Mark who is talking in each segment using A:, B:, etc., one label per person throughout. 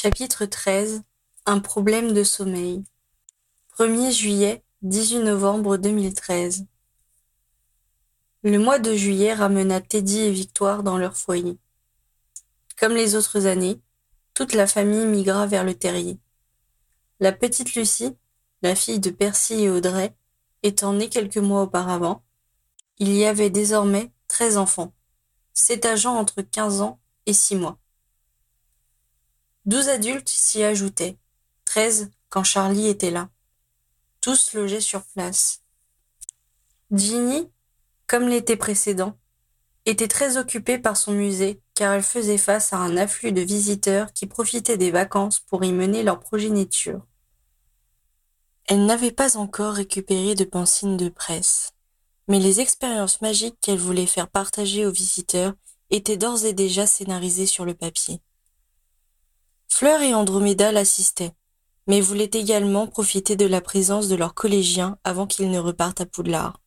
A: Chapitre 13 Un problème de sommeil 1er juillet 18 novembre 2013 Le mois de juillet ramena Teddy et Victoire dans leur foyer. Comme les autres années, toute la famille migra vers le terrier. La petite Lucie, la fille de Percy et Audrey, étant née quelques mois auparavant, il y avait désormais treize enfants, sept agents entre quinze ans et six mois. Douze adultes s'y ajoutaient, treize quand Charlie était là. Tous logeaient sur place. Ginny, comme l'été précédent, était très occupée par son musée car elle faisait face à un afflux de visiteurs qui profitaient des vacances pour y mener leur progéniture. Elle n'avait pas encore récupéré de pensines de presse, mais les expériences magiques qu'elle voulait faire partager aux visiteurs étaient d'ores et déjà scénarisées sur le papier. Fleur et Androméda l'assistaient, mais voulaient également profiter de la présence de leurs collégiens avant qu'ils ne repartent à Poudlard.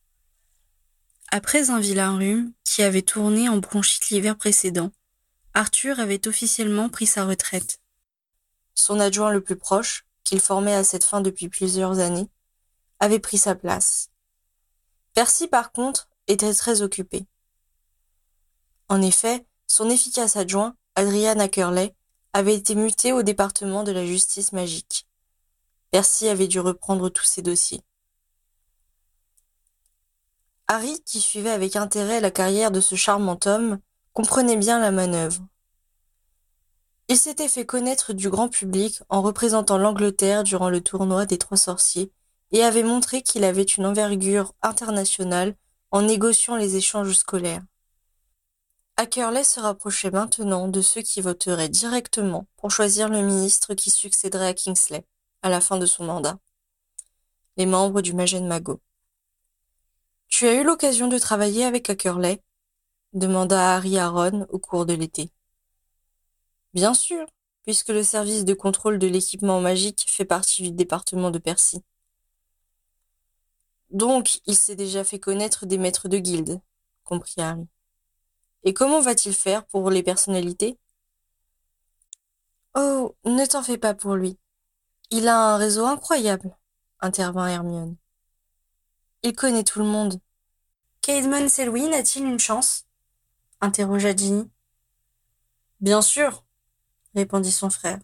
A: Après un vilain rhume qui avait tourné en bronchite l'hiver précédent, Arthur avait officiellement pris sa retraite. Son adjoint le plus proche, qu'il formait à cette fin depuis plusieurs années, avait pris sa place. Percy, par contre, était très occupé. En effet, son efficace adjoint, Adrian Ackerley, avait été muté au département de la justice magique. Percy avait dû reprendre tous ses dossiers. Harry, qui suivait avec intérêt la carrière de ce charmant homme, comprenait bien la manœuvre. Il s'était fait connaître du grand public en représentant l'Angleterre durant le tournoi des Trois Sorciers et avait montré qu'il avait une envergure internationale en négociant les échanges scolaires. Ackerley se rapprochait maintenant de ceux qui voteraient directement pour choisir le ministre qui succéderait à Kingsley à la fin de son mandat. Les membres du Magen Mago. Tu as eu l'occasion de travailler avec Ackerley demanda Harry à Ron au cours de l'été. Bien sûr, puisque le service de contrôle de l'équipement magique fait partie du département de Percy. Donc, il s'est déjà fait connaître des maîtres de guilde, comprit Harry. Et comment va-t-il faire pour les personnalités? Oh, ne t'en fais pas pour lui. Il a un réseau incroyable, intervint Hermione. Il connaît tout le monde. Caedmon Selwyn a-t-il une chance? interrogea Ginny. Bien sûr, répondit son frère.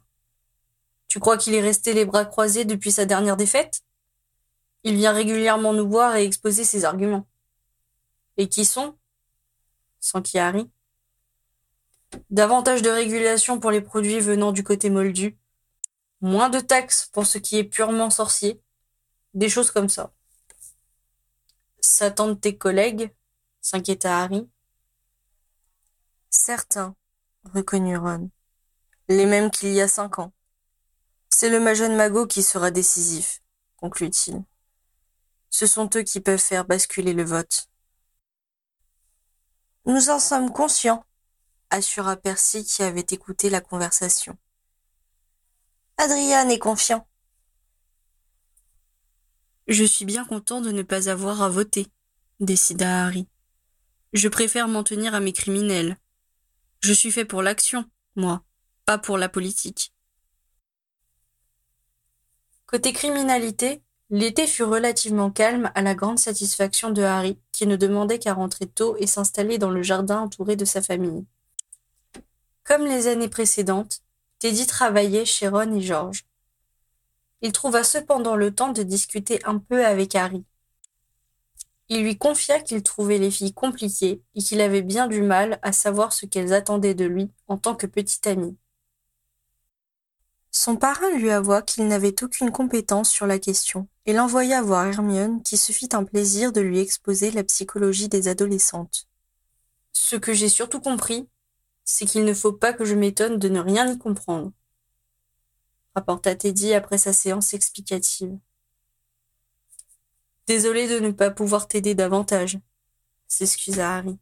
A: Tu crois qu'il est resté les bras croisés depuis sa dernière défaite? Il vient régulièrement nous voir et exposer ses arguments. Et qui sont? S'enquit Harry. Davantage de régulation pour les produits venant du côté moldu. Moins de taxes pour ce qui est purement sorcier. Des choses comme ça. S'attendent tes collègues s'inquiéta Harry. Certains, reconnut Ron les mêmes qu'il y a cinq ans. C'est le jeune Magot qui sera décisif, conclut-il. Ce sont eux qui peuvent faire basculer le vote. Nous en sommes conscients, assura Percy qui avait écouté la conversation. Adrian est confiant. Je suis bien content de ne pas avoir à voter, décida Harry. Je préfère m'en tenir à mes criminels. Je suis fait pour l'action, moi pas pour la politique. Côté criminalité, l'été fut relativement calme à la grande satisfaction de Harry, qui ne demandait qu'à rentrer tôt et s'installer dans le jardin entouré de sa famille. Comme les années précédentes, Teddy travaillait chez Ron et George. Il trouva cependant le temps de discuter un peu avec Harry. Il lui confia qu'il trouvait les filles compliquées et qu'il avait bien du mal à savoir ce qu'elles attendaient de lui en tant que petite amie. Son parrain lui avoua qu'il n'avait aucune compétence sur la question et l'envoya voir Hermione qui se fit un plaisir de lui exposer la psychologie des adolescentes. Ce que j'ai surtout compris, c'est qu'il ne faut pas que je m'étonne de ne rien y comprendre, rapporta Teddy après sa séance explicative. Désolé de ne pas pouvoir t'aider davantage, s'excusa Harry.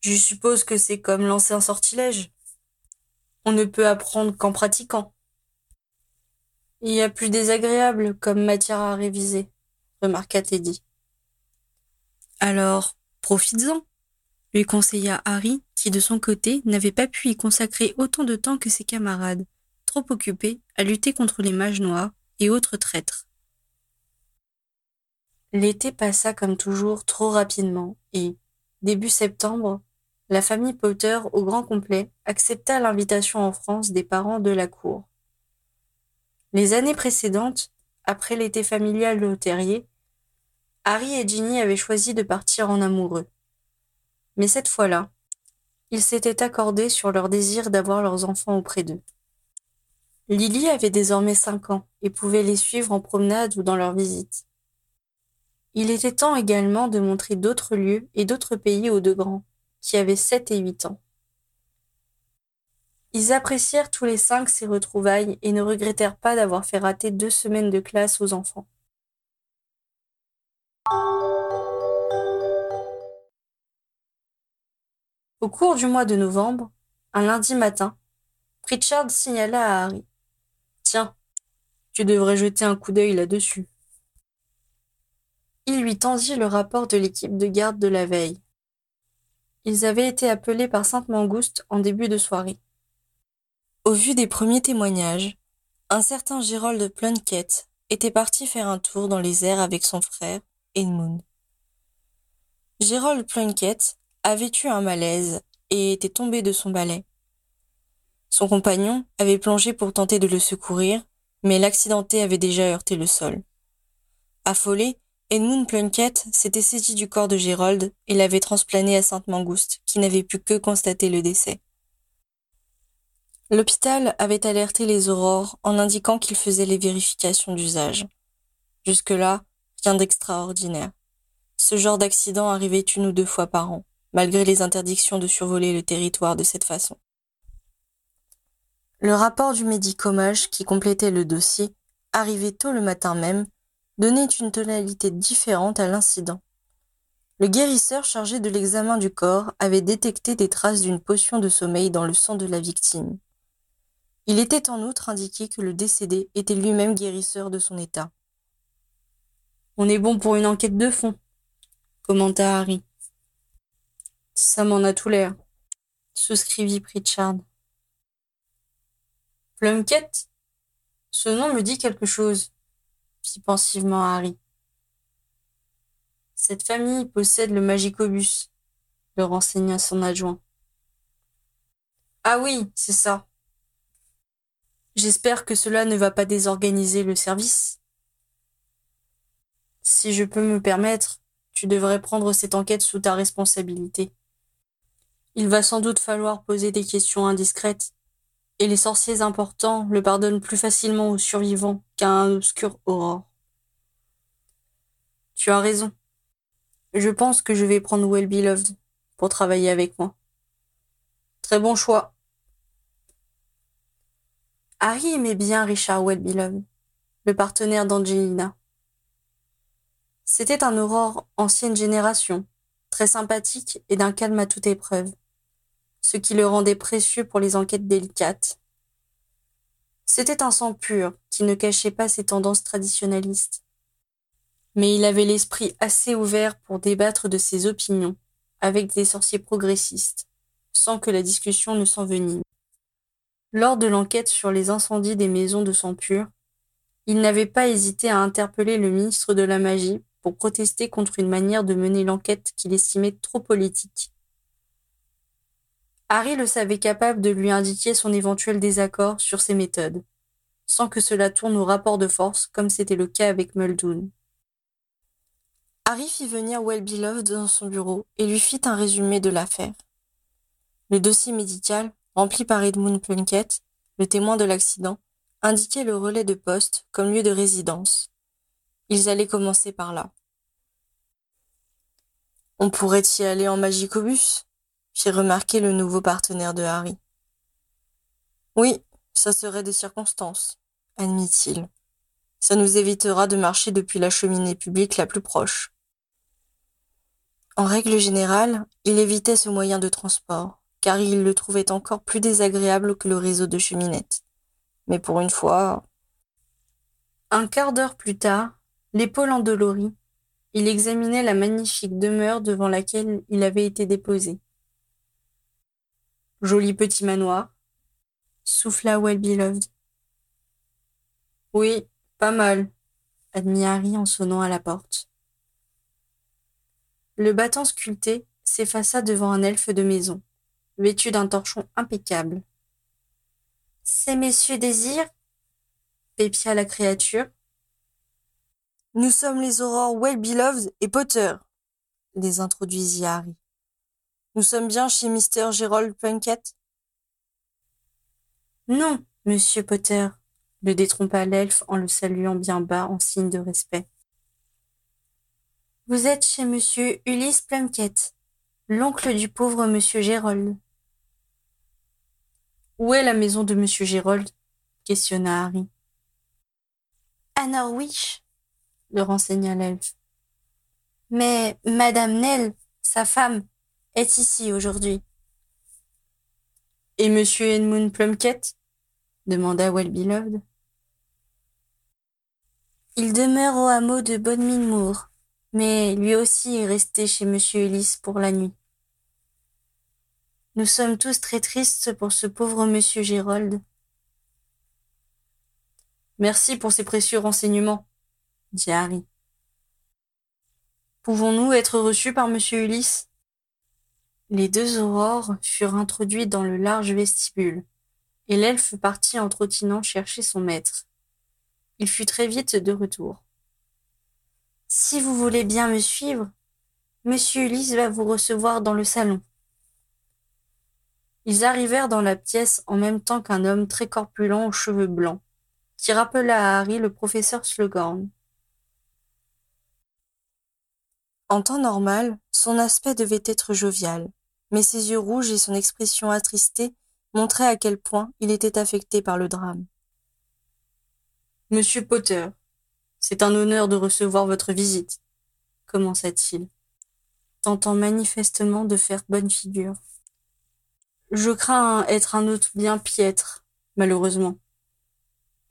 A: Je suppose que c'est comme lancer un sortilège. On ne peut apprendre qu'en pratiquant. Il y a plus désagréable comme matière à réviser, remarqua Teddy. Alors, profites-en, lui conseilla Harry, qui de son côté n'avait pas pu y consacrer autant de temps que ses camarades, trop occupé à lutter contre les mages noirs et autres traîtres. L'été passa comme toujours trop rapidement et, début septembre, la famille Potter au grand complet accepta l'invitation en France des parents de la cour. Les années précédentes, après l'été familial de Terrier, Harry et Ginny avaient choisi de partir en amoureux. Mais cette fois-là, ils s'étaient accordés sur leur désir d'avoir leurs enfants auprès d'eux. Lily avait désormais cinq ans et pouvait les suivre en promenade ou dans leurs visites. Il était temps également de montrer d'autres lieux et d'autres pays aux deux grands, qui avaient sept et huit ans. Ils apprécièrent tous les cinq ces retrouvailles et ne regrettèrent pas d'avoir fait rater deux semaines de classe aux enfants. Au cours du mois de novembre, un lundi matin, Richard signala à Harry. Tiens, tu devrais jeter un coup d'œil là-dessus. Il lui tendit le rapport de l'équipe de garde de la veille. Ils avaient été appelés par Sainte Mangouste en début de soirée. Au vu des premiers témoignages, un certain Gérold Plunkett était parti faire un tour dans les airs avec son frère, Edmund. Gérold Plunkett avait eu un malaise et était tombé de son balai. Son compagnon avait plongé pour tenter de le secourir, mais l'accidenté avait déjà heurté le sol. Affolé, Edmund Plunkett s'était saisi du corps de Gérold et l'avait transplané à Sainte-Mangouste, qui n'avait pu que constater le décès. L'hôpital avait alerté les aurores en indiquant qu'il faisait les vérifications d'usage. Jusque-là, rien d'extraordinaire. Ce genre d'accident arrivait une ou deux fois par an, malgré les interdictions de survoler le territoire de cette façon. Le rapport du médicomage qui complétait le dossier, arrivé tôt le matin même, donnait une tonalité différente à l'incident. Le guérisseur chargé de l'examen du corps avait détecté des traces d'une potion de sommeil dans le sang de la victime. Il était en outre indiqué que le décédé était lui-même guérisseur de son état. On est bon pour une enquête de fond, commenta Harry. Ça m'en a tout l'air, souscrivit Pritchard. Plunkett Ce nom me dit quelque chose, pensivement Harry. Cette famille possède le magicobus, le renseigna son adjoint. Ah oui, c'est ça. J'espère que cela ne va pas désorganiser le service. Si je peux me permettre, tu devrais prendre cette enquête sous ta responsabilité. Il va sans doute falloir poser des questions indiscrètes, et les sorciers importants le pardonnent plus facilement aux survivants qu'à un obscur aurore. Tu as raison. Je pense que je vais prendre Well Beloved pour travailler avec moi. Très bon choix. Harry aimait bien Richard Well Beloved, le partenaire d'Angelina. C'était un aurore ancienne génération, très sympathique et d'un calme à toute épreuve, ce qui le rendait précieux pour les enquêtes délicates. C'était un sang pur qui ne cachait pas ses tendances traditionnalistes. Mais il avait l'esprit assez ouvert pour débattre de ses opinions avec des sorciers progressistes, sans que la discussion ne s'envenime. Lors de l'enquête sur les incendies des maisons de sang pur, il n'avait pas hésité à interpeller le ministre de la Magie pour protester contre une manière de mener l'enquête qu'il estimait trop politique. Harry le savait capable de lui indiquer son éventuel désaccord sur ses méthodes, sans que cela tourne au rapport de force comme c'était le cas avec Muldoon. Harry fit venir Well Beloved dans son bureau et lui fit un résumé de l'affaire. Le dossier médical, rempli par Edmund Plunkett, le témoin de l'accident, indiquait le relais de poste comme lieu de résidence. Ils allaient commencer par là. On pourrait y aller en magicobus, fit remarquer le nouveau partenaire de Harry. Oui, ça serait des circonstances, admit-il. Ça nous évitera de marcher depuis la cheminée publique la plus proche. En règle générale, il évitait ce moyen de transport, car il le trouvait encore plus désagréable que le réseau de cheminettes. Mais pour une fois. Un quart d'heure plus tard, l'épaule endolorie, il examinait la magnifique demeure devant laquelle il avait été déposé. Joli petit manoir, souffla Well Beloved, Oui, pas mal, admit Harry en sonnant à la porte. Le battant sculpté s'effaça devant un elfe de maison, vêtu d'un torchon impeccable. Ces messieurs désirent pépia la créature. Nous sommes les aurores Well-Beloved et Potter, les introduisit Harry. Nous sommes bien chez Mr. Gerald Plunkett? Non, monsieur Potter, le détrompa l'elfe en le saluant bien bas en signe de respect. Vous êtes chez monsieur Ulysse Plunkett, l'oncle du pauvre monsieur Gérold. Où est la maison de monsieur Gérold questionna Harry. À Norwich, le renseigna l'elfe. Mais madame Nell, sa femme, est ici aujourd'hui. Et monsieur Edmund Plunkett demanda Well-Beloved. Il demeure au hameau de Bodmin Moor, mais lui aussi est resté chez monsieur Ulysse pour la nuit. Nous sommes tous très tristes pour ce pauvre monsieur Gérold. Merci pour ces précieux renseignements, dit Harry. Pouvons-nous être reçus par monsieur Ulysse Les deux aurores furent introduites dans le large vestibule, et l'elfe partit en trottinant chercher son maître. Il fut très vite de retour. Si vous voulez bien me suivre, monsieur Ulysse va vous recevoir dans le salon. Ils arrivèrent dans la pièce en même temps qu'un homme très corpulent aux cheveux blancs, qui rappela à Harry le professeur Slughorn. En temps normal, son aspect devait être jovial, mais ses yeux rouges et son expression attristée montraient à quel point il était affecté par le drame. Monsieur Potter, c'est un honneur de recevoir votre visite, commença-t-il, tentant manifestement de faire bonne figure. Je crains être un hôte bien piètre, malheureusement.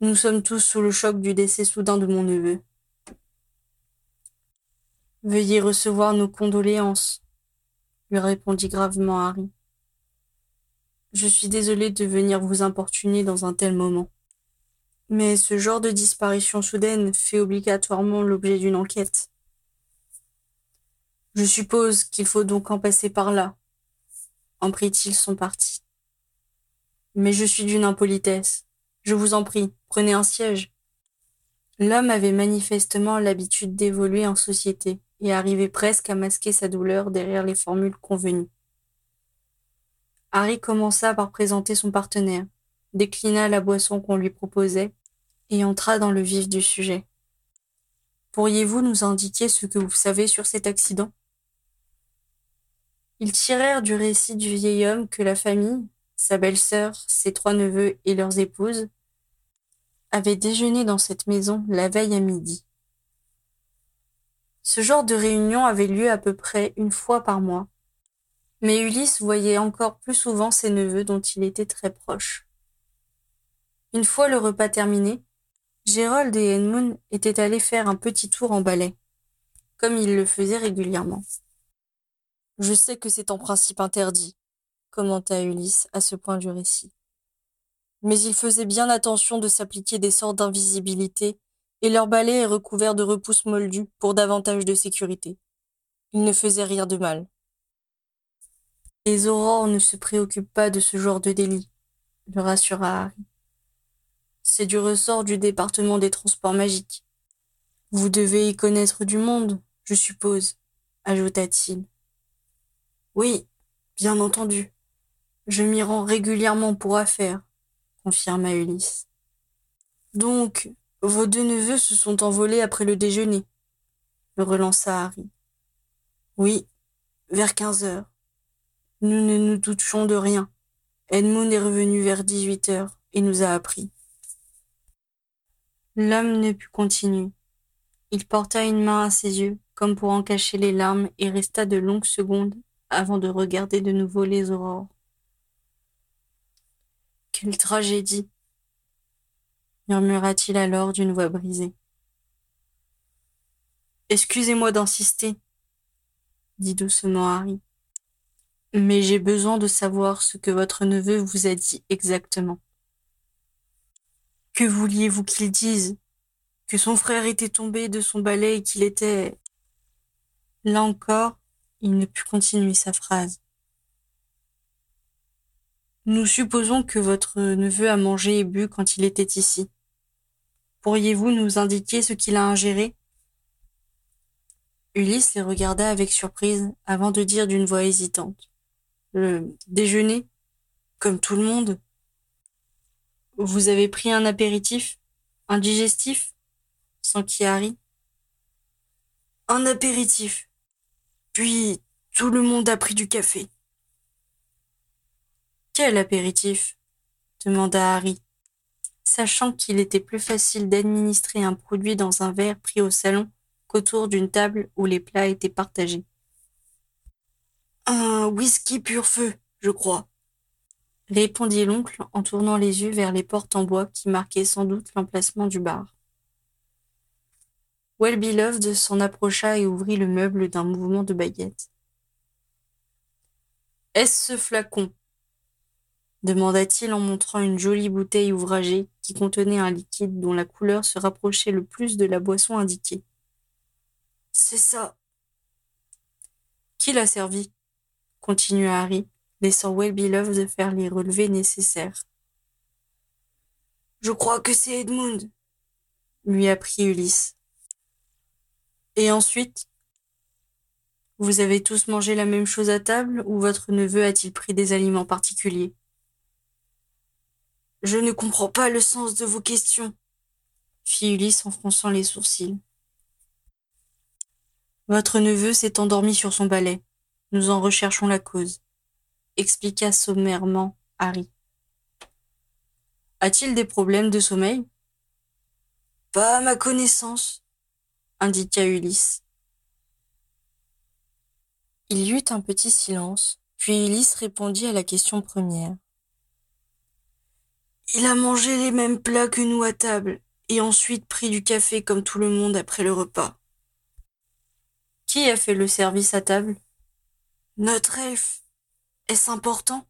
A: Nous sommes tous sous le choc du décès soudain de mon neveu. Veuillez recevoir nos condoléances, lui répondit gravement Harry. Je suis désolé de venir vous importuner dans un tel moment. Mais ce genre de disparition soudaine fait obligatoirement l'objet d'une enquête. Je suppose qu'il faut donc en passer par là, en prit-il son parti. Mais je suis d'une impolitesse. Je vous en prie, prenez un siège. L'homme avait manifestement l'habitude d'évoluer en société et arrivait presque à masquer sa douleur derrière les formules convenues. Harry commença par présenter son partenaire, déclina la boisson qu'on lui proposait et entra dans le vif du sujet. Pourriez-vous nous indiquer ce que vous savez sur cet accident? Ils tirèrent du récit du vieil homme que la famille, sa belle-sœur, ses trois neveux et leurs épouses, avait déjeuné dans cette maison la veille à midi. Ce genre de réunion avait lieu à peu près une fois par mois, mais Ulysse voyait encore plus souvent ses neveux dont il était très proche. Une fois le repas terminé, Gérold et Edmund étaient allés faire un petit tour en balai, comme ils le faisaient régulièrement. Je sais que c'est en principe interdit, commenta Ulysse à ce point du récit mais ils faisaient bien attention de s'appliquer des sortes d'invisibilité, et leur balai est recouvert de repousses moldues pour davantage de sécurité. Ils ne faisaient rien de mal. Les aurores ne se préoccupent pas de ce genre de délit, le rassura Harry. C'est du ressort du département des transports magiques. Vous devez y connaître du monde, je suppose, ajouta-t-il. Oui, bien entendu. Je m'y rends régulièrement pour affaires confirma Ulysse. Donc, vos deux neveux se sont envolés après le déjeuner, me relança Harry. Oui, vers quinze heures. Nous ne nous doutions de rien. Edmund est revenu vers dix-huit heures et nous a appris. L'homme ne put continuer. Il porta une main à ses yeux, comme pour en cacher les larmes, et resta de longues secondes avant de regarder de nouveau les aurores. Quelle tragédie murmura-t-il alors d'une voix brisée. Excusez-moi d'insister, dit doucement Harry, mais j'ai besoin de savoir ce que votre neveu vous a dit exactement. Que vouliez-vous qu'il dise? Que son frère était tombé de son balai et qu'il était... Là encore, il ne put continuer sa phrase. Nous supposons que votre neveu a mangé et bu quand il était ici. Pourriez-vous nous indiquer ce qu'il a ingéré? Ulysse les regarda avec surprise avant de dire d'une voix hésitante. Le déjeuner? Comme tout le monde? Vous avez pris un apéritif? Un digestif? S'enquit Harry. Un apéritif. Puis tout le monde a pris du café. Quel apéritif? demanda Harry, sachant qu'il était plus facile d'administrer un produit dans un verre pris au salon qu'autour d'une table où les plats étaient partagés. Un whisky pur feu, je crois, répondit l'oncle en tournant les yeux vers les portes en bois qui marquaient sans doute l'emplacement du bar. Well-Beloved s'en approcha et ouvrit le meuble d'un mouvement de baguette. Est-ce ce flacon? Demanda-t-il en montrant une jolie bouteille ouvragée qui contenait un liquide dont la couleur se rapprochait le plus de la boisson indiquée. C'est ça. Qui l'a servi? continua Harry, laissant Well-Beloved faire les relevés nécessaires. Je crois que c'est Edmund, lui apprit Ulysse. Et ensuite? Vous avez tous mangé la même chose à table ou votre neveu a-t-il pris des aliments particuliers? Je ne comprends pas le sens de vos questions, fit Ulysse en fronçant les sourcils. Votre neveu s'est endormi sur son balai. Nous en recherchons la cause, expliqua sommairement Harry. A-t-il des problèmes de sommeil? Pas à ma connaissance, indiqua Ulysse. Il y eut un petit silence, puis Ulysse répondit à la question première. Il a mangé les mêmes plats que nous à table, et ensuite pris du café comme tout le monde après le repas. Qui a fait le service à table? Notre elfe. Est-ce important?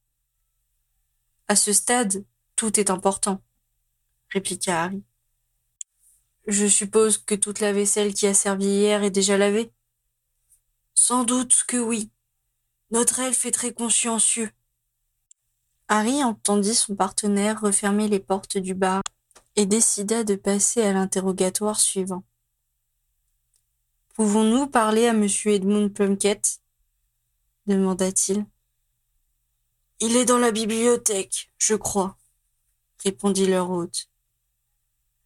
A: À ce stade, tout est important, répliqua Harry. Je suppose que toute la vaisselle qui a servi hier est déjà lavée? Sans doute que oui. Notre elfe est très consciencieux. Harry entendit son partenaire refermer les portes du bar et décida de passer à l'interrogatoire suivant. Pouvons-nous parler à monsieur Edmund Plunkett demanda-t-il. Il est dans la bibliothèque, je crois, répondit leur hôte.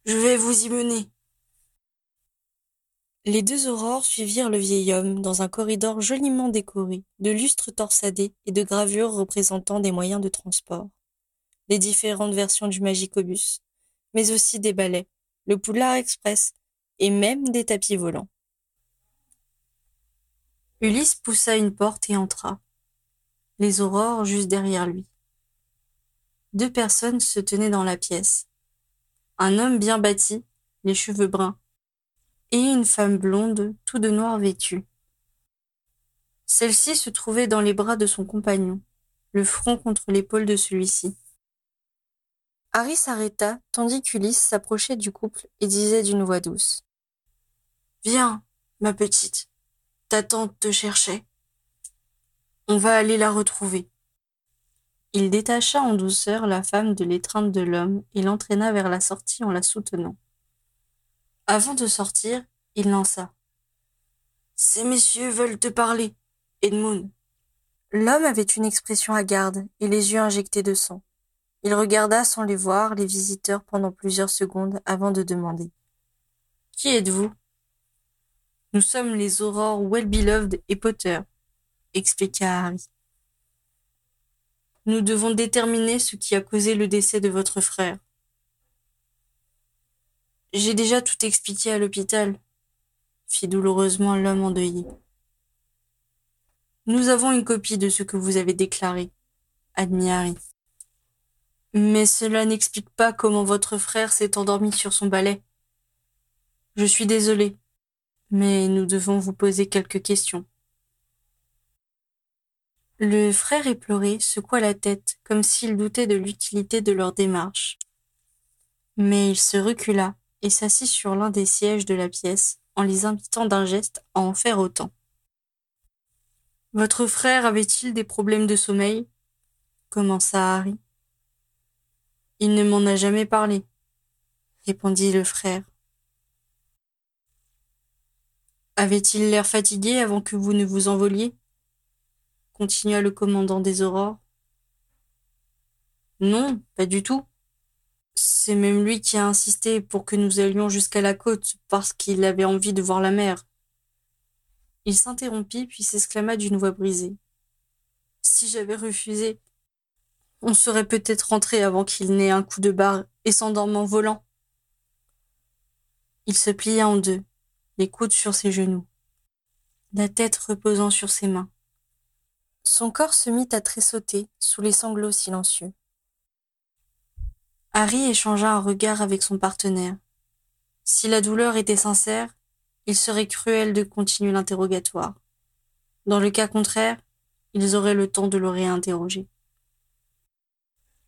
A: Je vais vous y mener. Les deux aurores suivirent le vieil homme dans un corridor joliment décoré, de lustres torsadés et de gravures représentant des moyens de transport. Les différentes versions du Magicobus, mais aussi des balais, le Poulard Express et même des tapis volants. Ulysse poussa une porte et entra. Les aurores juste derrière lui. Deux personnes se tenaient dans la pièce. Un homme bien bâti, les cheveux bruns, et une femme blonde, tout de noir vêtue. Celle-ci se trouvait dans les bras de son compagnon, le front contre l'épaule de celui-ci. Harry s'arrêta tandis qu'Ulysse s'approchait du couple et disait d'une voix douce. Viens, ma petite, ta tante te cherchait. On va aller la retrouver. Il détacha en douceur la femme de l'étreinte de l'homme et l'entraîna vers la sortie en la soutenant. Avant de sortir, il lança. Ces messieurs veulent te parler, Edmund. L'homme avait une expression hagarde et les yeux injectés de sang. Il regarda sans les voir les visiteurs pendant plusieurs secondes avant de demander. Qui êtes-vous? Nous sommes les aurores Well-Beloved et Potter, expliqua Harry. Nous devons déterminer ce qui a causé le décès de votre frère. J'ai déjà tout expliqué à l'hôpital, fit douloureusement l'homme endeuillé. Nous avons une copie de ce que vous avez déclaré, admit Harry. Mais cela n'explique pas comment votre frère s'est endormi sur son balai. Je suis désolé, mais nous devons vous poser quelques questions. Le frère éploré secoua la tête comme s'il doutait de l'utilité de leur démarche. Mais il se recula et s'assit sur l'un des sièges de la pièce en les invitant d'un geste à en faire autant. Votre frère avait-il des problèmes de sommeil? commença Harry. Il ne m'en a jamais parlé, répondit le frère. Avait-il l'air fatigué avant que vous ne vous envoliez continua le commandant des aurores. Non, pas du tout. C'est même lui qui a insisté pour que nous allions jusqu'à la côte parce qu'il avait envie de voir la mer. Il s'interrompit puis s'exclama d'une voix brisée. Si j'avais refusé, on serait peut-être rentré avant qu'il n'ait un coup de barre et s'endorme en volant. Il se plia en deux, les coudes sur ses genoux, la tête reposant sur ses mains. Son corps se mit à tressauter sous les sanglots silencieux. Harry échangea un regard avec son partenaire. Si la douleur était sincère, il serait cruel de continuer l'interrogatoire. Dans le cas contraire, ils auraient le temps de le réinterroger.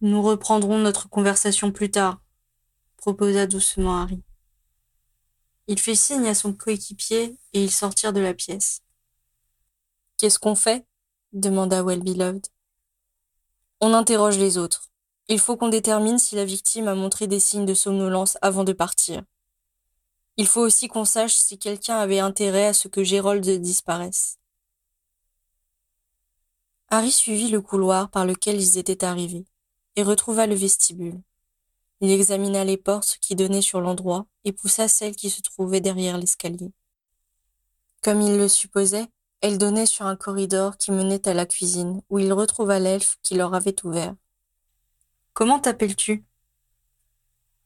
A: Nous reprendrons notre conversation plus tard, proposa doucement Harry. Il fit signe à son coéquipier et ils sortirent de la pièce. Qu'est-ce qu'on fait? demanda Well Beloved. On interroge les autres. Il faut qu'on détermine si la victime a montré des signes de somnolence avant de partir. Il faut aussi qu'on sache si quelqu'un avait intérêt à ce que Gérold disparaisse. Harry suivit le couloir par lequel ils étaient arrivés et retrouva le vestibule. Il examina les portes qui donnaient sur l'endroit et poussa celle qui se trouvait derrière l'escalier. Comme il le supposait, elle donnait sur un corridor qui menait à la cuisine, où il retrouva l'elfe qui leur avait ouvert. Comment t'appelles-tu?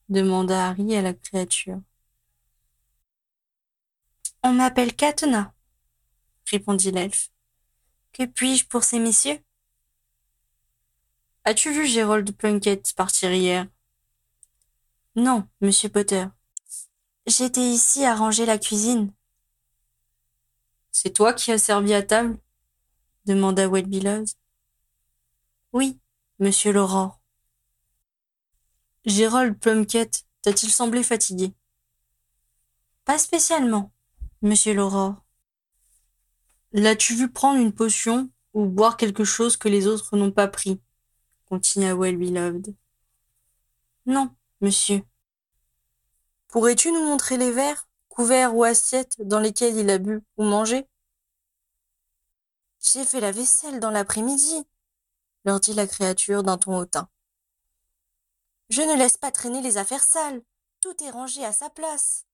A: demanda Harry à la créature. On m'appelle Katna, répondit l'elfe. Que puis-je pour ces messieurs? As-tu vu Gérold Plunkett partir hier? Non, monsieur Potter. J'étais ici à ranger la cuisine. C'est toi qui as servi à table? demanda Well Oui, monsieur l'aurore. Gérold Plunkett t'a-t-il semblé fatigué? Pas spécialement, monsieur l'aurore. L'as-tu vu prendre une potion ou boire quelque chose que les autres n'ont pas pris? Continua Well Beloved. Non, monsieur. Pourrais-tu nous montrer les verres, couverts ou assiettes dans lesquels il a bu ou mangé? J'ai fait la vaisselle dans l'après-midi, leur dit la créature d'un ton hautain. Je ne laisse pas traîner les affaires sales. Tout est rangé à sa place.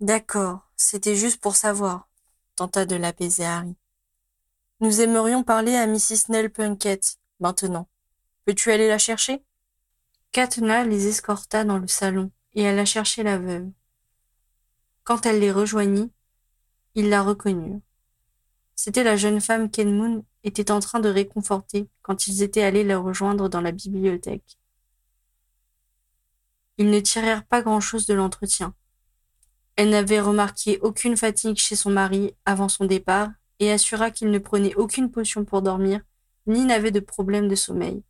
A: D'accord, c'était juste pour savoir, tenta de l'apaiser Harry. Nous aimerions parler à Mrs. Nell Plunkett, maintenant. Peux-tu aller la chercher? Katna les escorta dans le salon et alla chercher la veuve. Quand elle les rejoignit, ils la reconnurent. C'était la jeune femme qu'Edmund était en train de réconforter quand ils étaient allés la rejoindre dans la bibliothèque. Ils ne tirèrent pas grand-chose de l'entretien. Elle n'avait remarqué aucune fatigue chez son mari avant son départ et assura qu'il ne prenait aucune potion pour dormir, ni n'avait de problème de sommeil.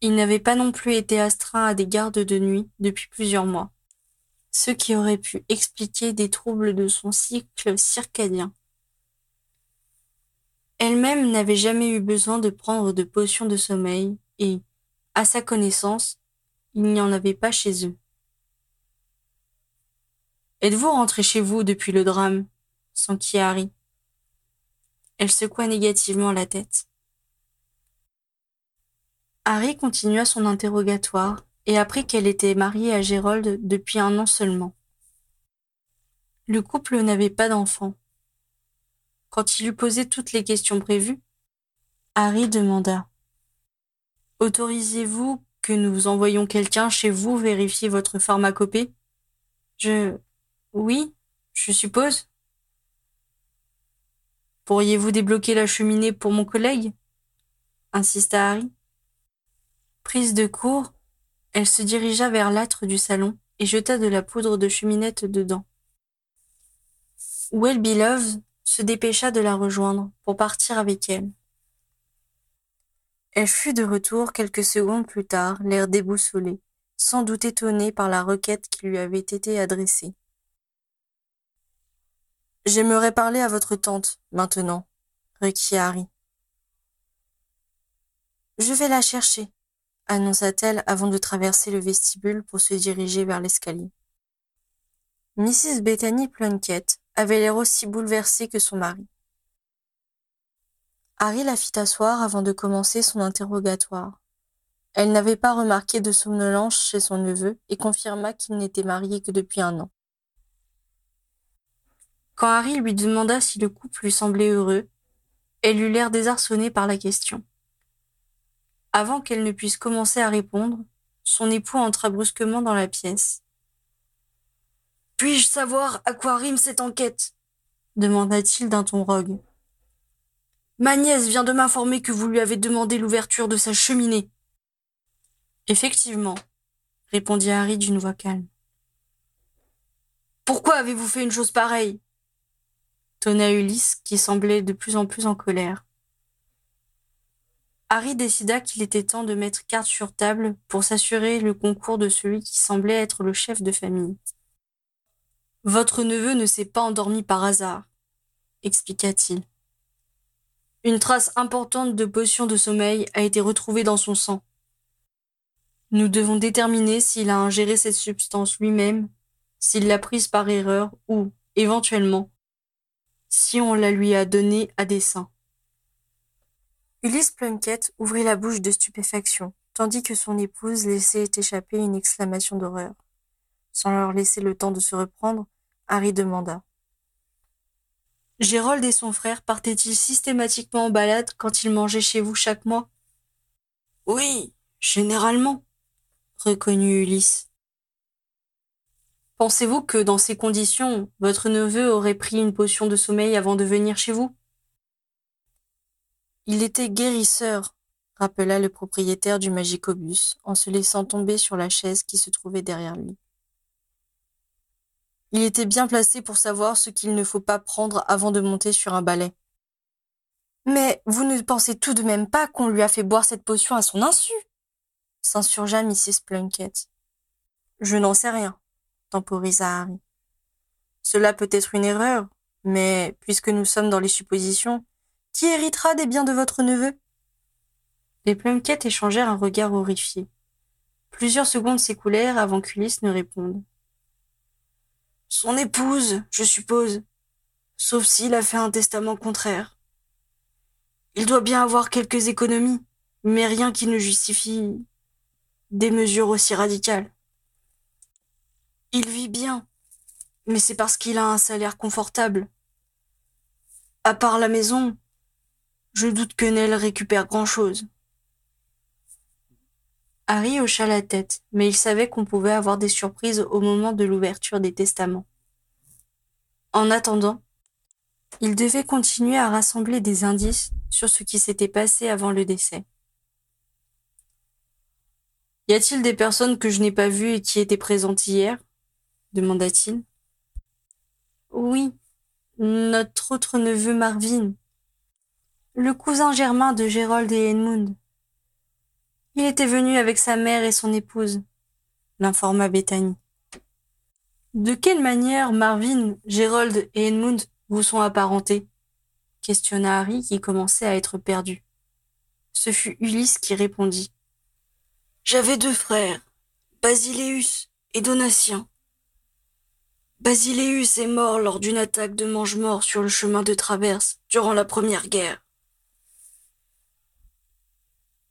A: Il n'avait pas non plus été astreint à des gardes de nuit depuis plusieurs mois, ce qui aurait pu expliquer des troubles de son cycle circadien. Elle-même n'avait jamais eu besoin de prendre de potions de sommeil et, à sa connaissance, il n'y en avait pas chez eux. Êtes-vous rentré chez vous depuis le drame? s'enquit Harry. Elle secoua négativement la tête. Harry continua son interrogatoire et apprit qu'elle était mariée à Gérold depuis un an seulement. Le couple n'avait pas d'enfant quand il eut posé toutes les questions prévues, Harry demanda Autorisez-vous que nous envoyions quelqu'un chez vous vérifier votre pharmacopée? Je. Oui, je suppose. Pourriez-vous débloquer la cheminée pour mon collègue? insista Harry. Prise de court, elle se dirigea vers l'âtre du salon et jeta de la poudre de cheminette dedans. Well Beloved se dépêcha de la rejoindre pour partir avec elle. Elle fut de retour quelques secondes plus tard, l'air déboussolé, sans doute étonnée par la requête qui lui avait été adressée. J'aimerais parler à votre tante, maintenant, requit Harry. Je vais la chercher, annonça-t-elle avant de traverser le vestibule pour se diriger vers l'escalier. Mrs. Bethany Plunkett avait l'air aussi bouleversée que son mari. Harry la fit asseoir avant de commencer son interrogatoire. Elle n'avait pas remarqué de somnolence chez son neveu et confirma qu'il n'était marié que depuis un an. Quand Harry lui demanda si le couple lui semblait heureux, elle eut l'air désarçonnée par la question. Avant qu'elle ne puisse commencer à répondre, son époux entra brusquement dans la pièce. Puis-je savoir à quoi rime cette enquête? demanda-t-il d'un ton rogue. Ma nièce vient de m'informer que vous lui avez demandé l'ouverture de sa cheminée. Effectivement, répondit Harry d'une voix calme. Pourquoi avez-vous fait une chose pareille? tonna Ulysse, qui semblait de plus en plus en colère. Harry décida qu'il était temps de mettre carte sur table pour s'assurer le concours de celui qui semblait être le chef de famille. Votre neveu ne s'est pas endormi par hasard, expliqua-t-il. Une trace importante de potion de sommeil a été retrouvée dans son sang. Nous devons déterminer s'il a ingéré cette substance lui-même, s'il l'a prise par erreur ou, éventuellement, si on la lui a donnée à dessein. Ulysse Plunkett ouvrit la bouche de stupéfaction, tandis que son épouse laissait échapper une exclamation d'horreur. Sans leur laisser le temps de se reprendre, Harry demanda. Gérold et son frère partaient-ils systématiquement en balade quand ils mangeaient chez vous chaque mois? Oui, généralement, reconnut Ulysse. Pensez-vous que, dans ces conditions, votre neveu aurait pris une potion de sommeil avant de venir chez vous? Il était guérisseur, rappela le propriétaire du magicobus en se laissant tomber sur la chaise qui se trouvait derrière lui. Il était bien placé pour savoir ce qu'il ne faut pas prendre avant de monter sur un balai. Mais vous ne pensez tout de même pas qu'on lui a fait boire cette potion à son insu? s'insurgea Mrs. Plunkett. Je n'en sais rien, temporisa Harry. Cela peut être une erreur, mais puisque nous sommes dans les suppositions, qui héritera des biens de votre neveu? Les Plunkett échangèrent un regard horrifié. Plusieurs secondes s'écoulèrent avant qu'Ulysse ne réponde. Son épouse, je suppose, sauf s'il a fait un testament contraire. Il doit bien avoir quelques économies, mais rien qui ne justifie des mesures aussi radicales. Il vit bien, mais c'est parce qu'il a un salaire confortable. À part la maison, je doute que Nell récupère grand-chose. Harry hocha la tête, mais il savait qu'on pouvait avoir des surprises au moment de l'ouverture des testaments. En attendant, il devait continuer à rassembler des indices sur ce qui s'était passé avant le décès. Y a-t-il des personnes que je n'ai pas vues et qui étaient présentes hier? demanda-t-il. Oui, notre autre neveu Marvin, le cousin germain de Gérold et Edmund. Il était venu avec sa mère et son épouse, l'informa Bethany. De quelle manière Marvin, Gérold et Edmund vous sont apparentés? Questionna Harry qui commençait à être perdu. Ce fut Ulysse qui répondit. J'avais deux frères, Basileus et Donatien. Basileus est mort lors d'une attaque de mange-mort sur le chemin de traverse durant la Première Guerre.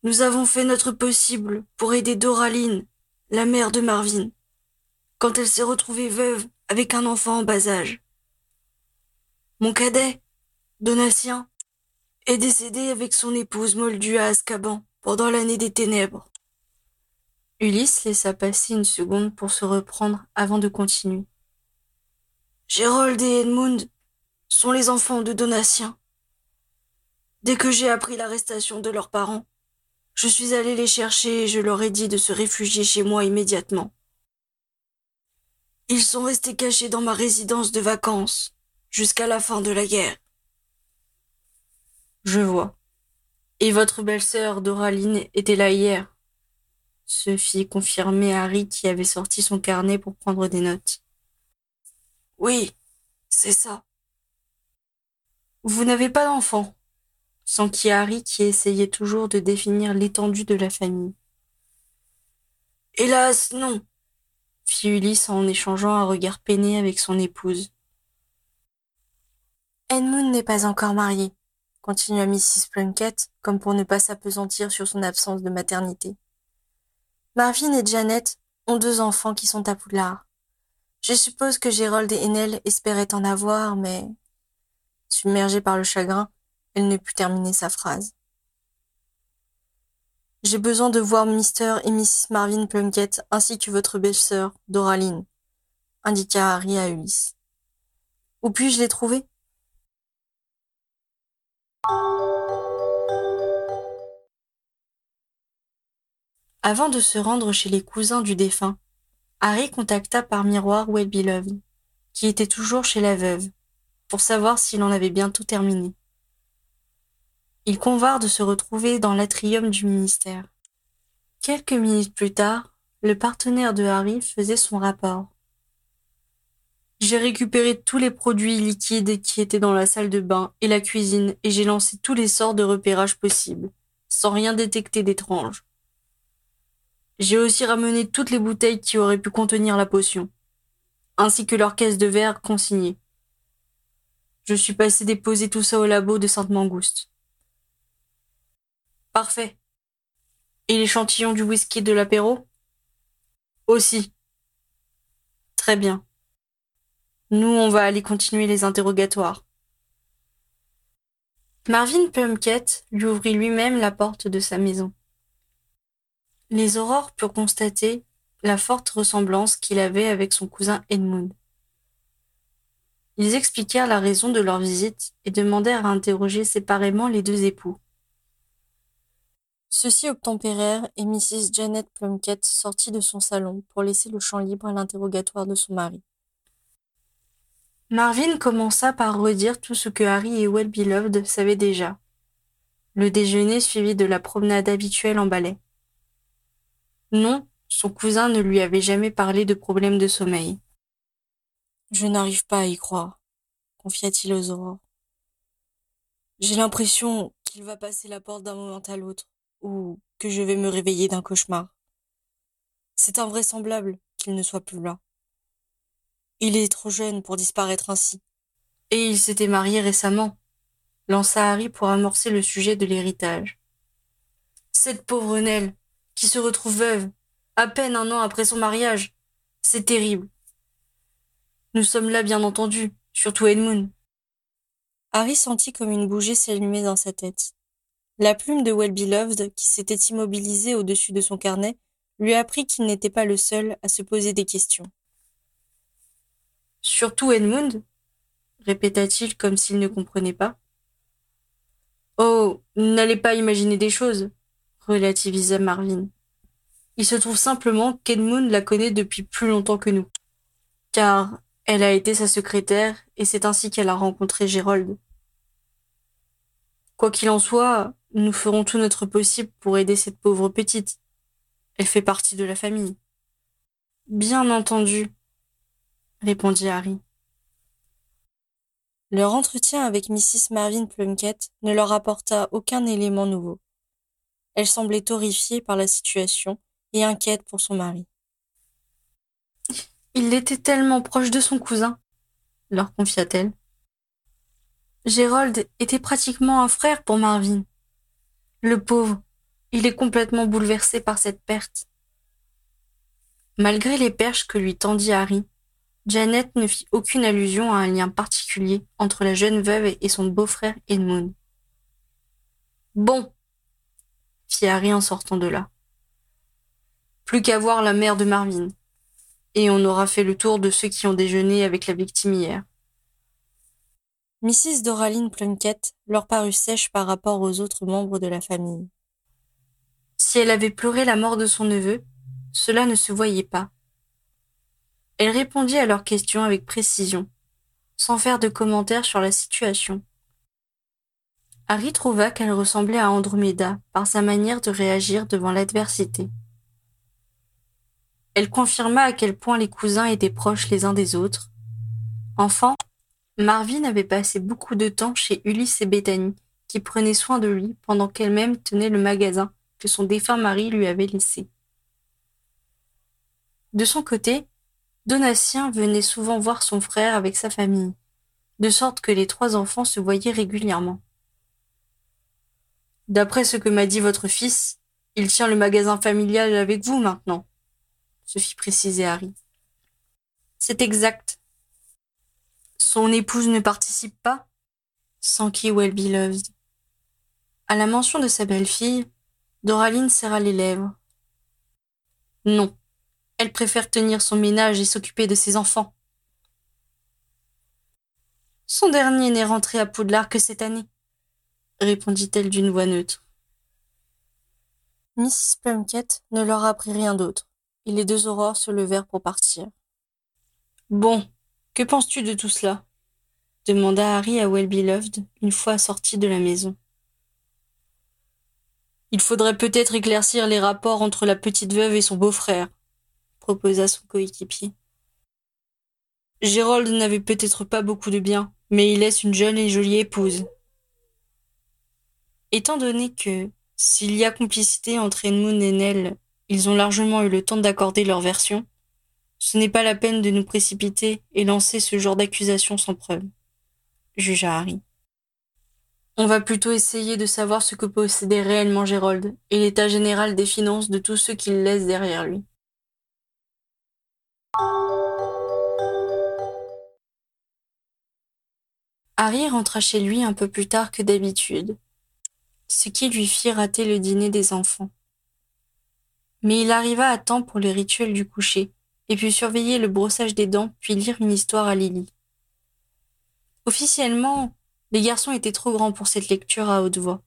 A: Nous avons fait notre possible pour aider Doraline, la mère de Marvin, quand elle s'est retrouvée veuve avec un enfant en bas âge. Mon cadet, Donatien, est décédé avec son épouse moldue à Azkaban pendant l'année des ténèbres. Ulysse laissa passer une seconde pour se reprendre avant de continuer. Gérold et Edmund sont les enfants de Donatien. Dès que j'ai appris l'arrestation de leurs parents, je suis allé les chercher et je leur ai dit de se réfugier chez moi immédiatement. Ils sont restés cachés dans ma résidence de vacances jusqu'à la fin de la guerre. Je vois, Et votre belle-sœur, Doraline, était là hier se fit confirmer Harry qui avait sorti son carnet pour prendre des notes. Oui, c'est ça. Vous n'avez pas d'enfant? S'enquit Harry qui essayait toujours de définir l'étendue de la famille. Hélas, non, fit Ulysse en échangeant un regard peiné avec son épouse. Edmund n'est pas encore marié, continua Mrs. Plunkett, comme pour ne pas s'apesantir sur son absence de maternité. Marvin et Janet ont deux enfants qui sont à Poudlard. Je suppose que Gérald et Enel espéraient en avoir, mais... Submergée par le chagrin, ne put terminer sa phrase. J'ai besoin de voir Mr. et Mrs. Marvin Plunkett ainsi que votre belle-sœur, Doraline, indiqua Harry à Ulysse. Où puis-je les trouver? Avant de se rendre chez les cousins du défunt, Harry contacta par miroir Well Beloved, qui était toujours chez la veuve, pour savoir s'il en avait bientôt terminé. Ils convinrent de se retrouver dans l'atrium du ministère. Quelques minutes plus tard, le partenaire de Harry faisait son rapport. J'ai récupéré tous les produits liquides qui étaient dans la salle de bain et la cuisine et j'ai lancé tous les sorts de repérage possibles, sans rien détecter d'étrange. J'ai aussi ramené toutes les bouteilles qui auraient pu contenir la potion, ainsi que leurs caisses de verre consignées. Je suis passé déposer tout ça au labo de Sainte-Mangouste. Parfait. Et l'échantillon du whisky de l'apéro? Aussi. Très bien. Nous, on va aller continuer les interrogatoires. Marvin Plunkett lui ouvrit lui-même la porte de sa maison. Les aurores purent constater la forte ressemblance qu'il avait avec son cousin Edmund. Ils expliquèrent la raison de leur visite et demandèrent à interroger séparément les deux époux. Ceux-ci obtempérèrent et Mrs. Janet Plunkett sortit de son salon pour laisser le champ libre à l'interrogatoire de son mari. Marvin commença par redire tout ce que Harry et Well Beloved savaient déjà. Le déjeuner suivi de la promenade habituelle en balai. Non, son cousin ne lui avait jamais parlé de problème de sommeil. Je n'arrive pas à y croire, confia-t-il aux aurores. J'ai l'impression qu'il va passer la porte d'un moment à l'autre, ou que je vais me réveiller d'un cauchemar. C'est invraisemblable qu'il ne soit plus là. Il est trop jeune pour disparaître ainsi. Et il s'était marié récemment, lança Harry pour amorcer le sujet de l'héritage. Cette pauvre Nell, qui se retrouve veuve, à peine un an après son mariage. C'est terrible. Nous sommes là, bien entendu, surtout Edmund. Harry sentit comme une bougie s'allumer dans sa tête. La plume de Well Beloved, qui s'était immobilisée au-dessus de son carnet, lui apprit qu'il n'était pas le seul à se poser des questions. Surtout Edmund? répéta-t-il comme s'il ne comprenait pas. Oh, n'allez pas imaginer des choses, relativisa Marvin. Il se trouve simplement qu'Edmund la connaît depuis plus longtemps que nous. Car elle a été sa secrétaire et c'est ainsi qu'elle a rencontré Gérold. Quoi qu'il en soit, nous ferons tout notre possible pour aider cette pauvre petite. Elle fait partie de la famille. Bien entendu, répondit Harry. Leur entretien avec Mrs. Marvin Plunkett ne leur apporta aucun élément nouveau. Elle semblait horrifiée par la situation et inquiète pour son mari. Il était tellement proche de son cousin, leur confia-t-elle. Gérold était pratiquement un frère pour Marvin. Le pauvre, il est complètement bouleversé par cette perte. Malgré les perches que lui tendit Harry, Janet ne fit aucune allusion à un lien particulier entre la jeune veuve et son beau-frère Edmund. Bon, fit Harry en sortant de là. Plus qu'à voir la mère de Marvin. Et on aura fait le tour de ceux qui ont déjeuné avec la victime hier. Mrs. Doraline Plunkett leur parut sèche par rapport aux autres membres de la famille. Si elle avait pleuré la mort de son neveu, cela ne se voyait pas. Elle répondit à leurs questions avec précision, sans faire de commentaires sur la situation. Harry trouva qu'elle ressemblait à Andromeda par sa manière de réagir devant l'adversité. Elle confirma à quel point les cousins étaient proches les uns des autres. Enfant, Marvin avait passé beaucoup de temps chez Ulysse et Bethany, qui prenaient soin de lui pendant qu'elle-même tenait le magasin que son défunt mari lui avait laissé. De son côté, Donatien venait souvent voir son frère avec sa famille, de sorte que les trois enfants se voyaient régulièrement. D'après ce que m'a dit votre fils, il tient le magasin familial avec vous maintenant, se fit préciser Harry. C'est exact. Son épouse ne participe pas s'enquit Well Beloved. À la mention de sa belle-fille, Doraline serra les lèvres. Non, elle préfère tenir son ménage et s'occuper de ses enfants. Son dernier n'est rentré à Poudlard que cette année répondit-elle d'une voix neutre. Mrs. Plunkett ne leur apprit rien d'autre, et les deux aurores se levèrent pour partir. Bon, que penses-tu de tout cela? demanda Harry à Well-Beloved une fois sorti de la maison. Il faudrait peut-être éclaircir les rapports entre la petite veuve et son beau-frère, proposa son coéquipier. Gérald n'avait peut-être pas beaucoup de biens, mais il laisse une jeune et jolie épouse, Étant donné que, s'il y a complicité entre Edmund et Nell, ils ont largement eu le temps d'accorder leur version, ce n'est pas la peine de nous précipiter et lancer ce genre d'accusation sans preuve, jugea Harry. On va plutôt essayer de savoir ce que possédait réellement Gérold et l'état général des finances de tous ceux qu'il laisse derrière lui. Harry rentra chez lui un peu plus tard que d'habitude, ce qui lui fit rater le dîner des enfants. Mais il arriva à temps pour le rituel du coucher, et put surveiller le brossage des dents, puis lire une histoire à Lily. Officiellement, les garçons étaient trop grands pour cette lecture à haute voix.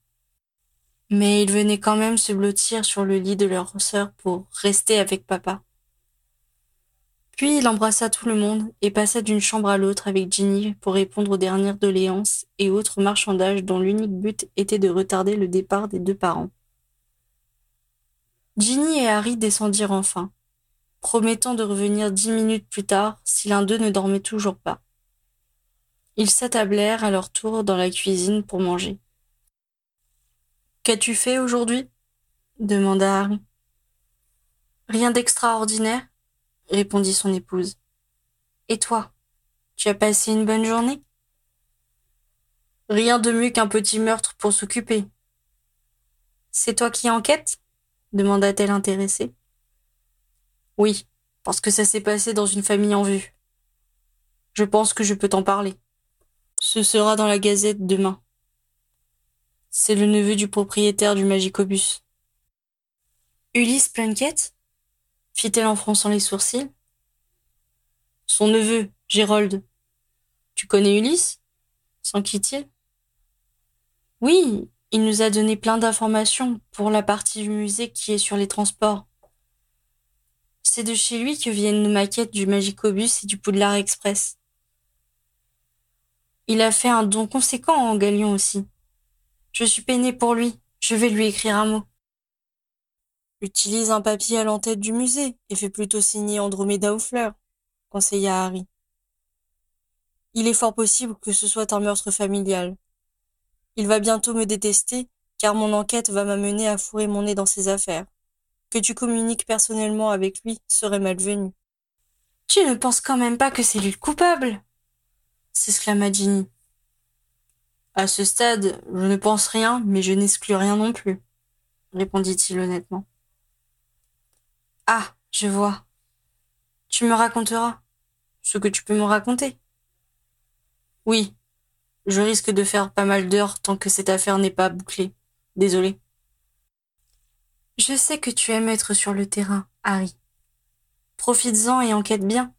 A: Mais ils venaient quand même se blottir sur le lit de leur sœur pour rester avec papa. Puis il embrassa tout le monde et passa d'une chambre à l'autre avec Ginny pour répondre aux dernières doléances et autres marchandages dont l'unique but était de retarder le départ des deux parents. Ginny et Harry descendirent enfin, promettant de revenir dix minutes plus tard si l'un d'eux ne dormait toujours pas. Ils s'attablèrent à leur tour dans la cuisine pour manger. Qu'as-tu fait aujourd'hui? demanda Harry. Rien d'extraordinaire répondit son épouse. Et toi, tu as passé une bonne journée Rien de mieux qu'un petit meurtre pour s'occuper. C'est toi qui enquêtes? demanda-t-elle intéressée. Oui, parce que ça s'est passé dans une famille en vue. Je pense que je peux t'en parler. Ce sera dans la gazette demain. C'est le neveu du propriétaire du Magicobus. Ulysse Plunkett fit-elle en fronçant les sourcils? Son neveu, Gérold. Tu connais Ulysse? S'enquit-il. Oui, il nous a donné plein d'informations pour la partie du musée qui est sur les transports. C'est de chez lui que viennent nos maquettes du Magicobus et du Poudlard Express. Il a fait un don conséquent en Galion aussi. Je suis peinée pour lui. Je vais lui écrire un mot. Utilise un papier à l'entête du musée et fais plutôt signer Andromeda aux fleurs, conseilla Harry. Il est fort possible que ce soit un meurtre familial. Il va bientôt me détester, car mon enquête va m'amener à fourrer mon nez dans ses affaires. Que tu communiques personnellement avec lui serait malvenu. Tu ne penses quand même pas que c'est lui le coupable s'exclama Ginny. À ce stade, je ne pense rien, mais je n'exclus rien non plus, répondit-il honnêtement. Ah, je vois. Tu me raconteras ce que tu peux me raconter. Oui, je risque de faire pas mal d'heures tant que cette affaire n'est pas bouclée. Désolé. Je sais que tu aimes être sur le terrain, Harry. Profites-en et enquête bien.